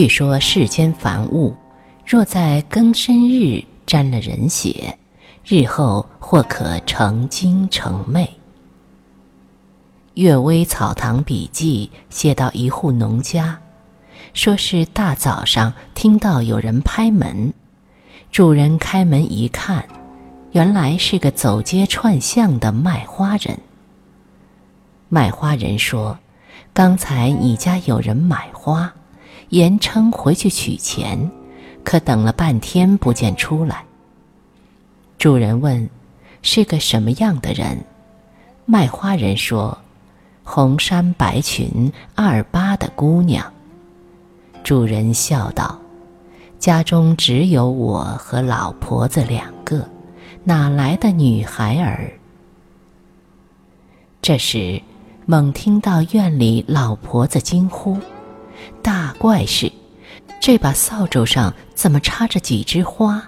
据说世间凡物，若在庚申日沾了人血，日后或可成精成魅。《岳微草堂笔记》写到一户农家，说是大早上听到有人拍门，主人开门一看，原来是个走街串巷的卖花人。卖花人说：“刚才你家有人买花。”言称回去取钱，可等了半天不见出来。主人问：“是个什么样的人？”卖花人说：“红衫白裙二八的姑娘。”主人笑道：“家中只有我和老婆子两个，哪来的女孩儿？”这时，猛听到院里老婆子惊呼。大怪事，这把扫帚上怎么插着几枝花？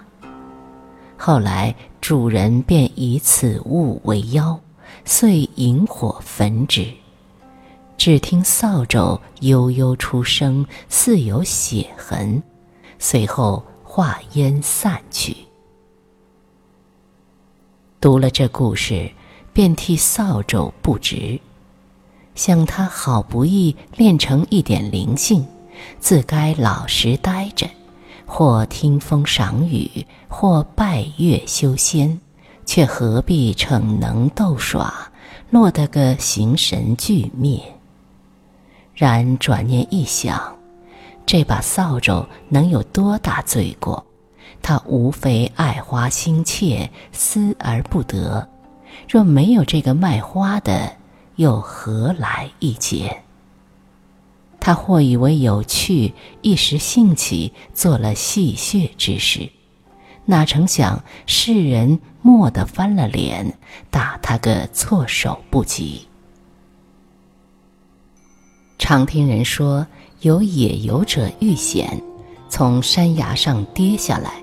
后来主人便以此物为妖，遂引火焚之。只听扫帚悠悠出声，似有血痕，随后化烟散去。读了这故事，便替扫帚不值。想他好不易练成一点灵性，自该老实待着，或听风赏雨，或拜月修仙，却何必逞能斗耍，落得个形神俱灭？然转念一想，这把扫帚能有多大罪过？他无非爱花心切，思而不得。若没有这个卖花的，又何来一劫？他或以为有趣，一时兴起做了戏谑之事，哪成想世人蓦地翻了脸，打他个措手不及。常听人说，有野游者遇险，从山崖上跌下来，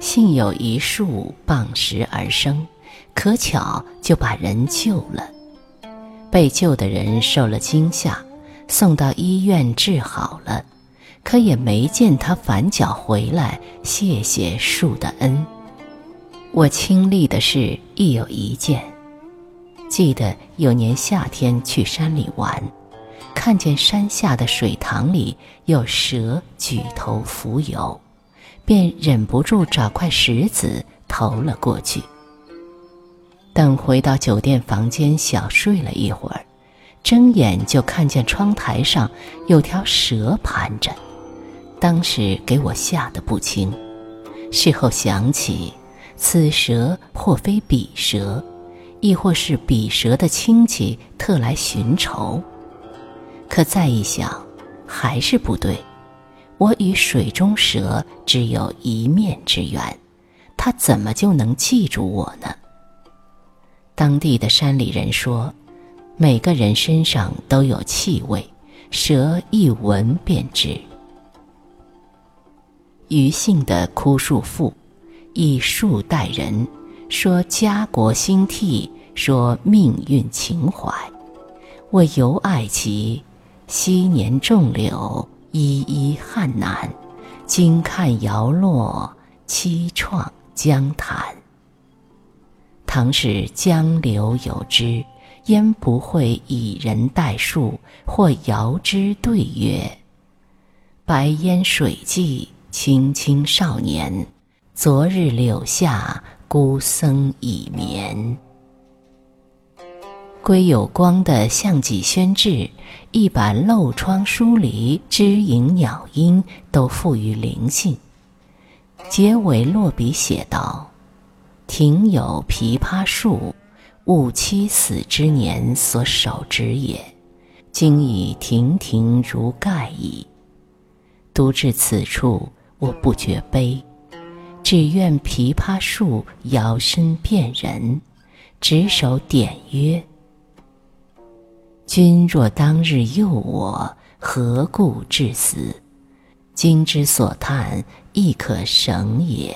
幸有一树傍石而生，可巧就把人救了。被救的人受了惊吓，送到医院治好了，可也没见他反脚回来谢谢树的恩。我亲历的事亦有一件，记得有年夏天去山里玩，看见山下的水塘里有蛇举头浮游，便忍不住找块石子投了过去。等回到酒店房间，小睡了一会儿，睁眼就看见窗台上有条蛇盘着，当时给我吓得不轻。事后想起，此蛇或非彼蛇，亦或是彼蛇的亲戚特来寻仇。可再一想，还是不对。我与水中蛇只有一面之缘，它怎么就能记住我呢？当地的山里人说，每个人身上都有气味，蛇一闻便知。余姓的枯树妇，以树代人，说家国兴替，说命运情怀。我尤爱其，昔年种柳，依依汉南，今看摇落，凄怆江潭。唐是江流有之，焉不会以人代树，或遥之对曰：“白烟水际，青青少年。昨日柳下，孤僧已眠。”归有光的《项脊轩志》，一把漏窗疏篱、枝影鸟音，都赋予灵性。结尾落笔写道。庭有枇杷树，吾妻死之年所手植也，今已亭亭如盖矣。读至此处，我不觉悲，只愿枇杷树摇身变人，执手点曰：“君若当日诱我，何故至死？今之所叹，亦可省也。”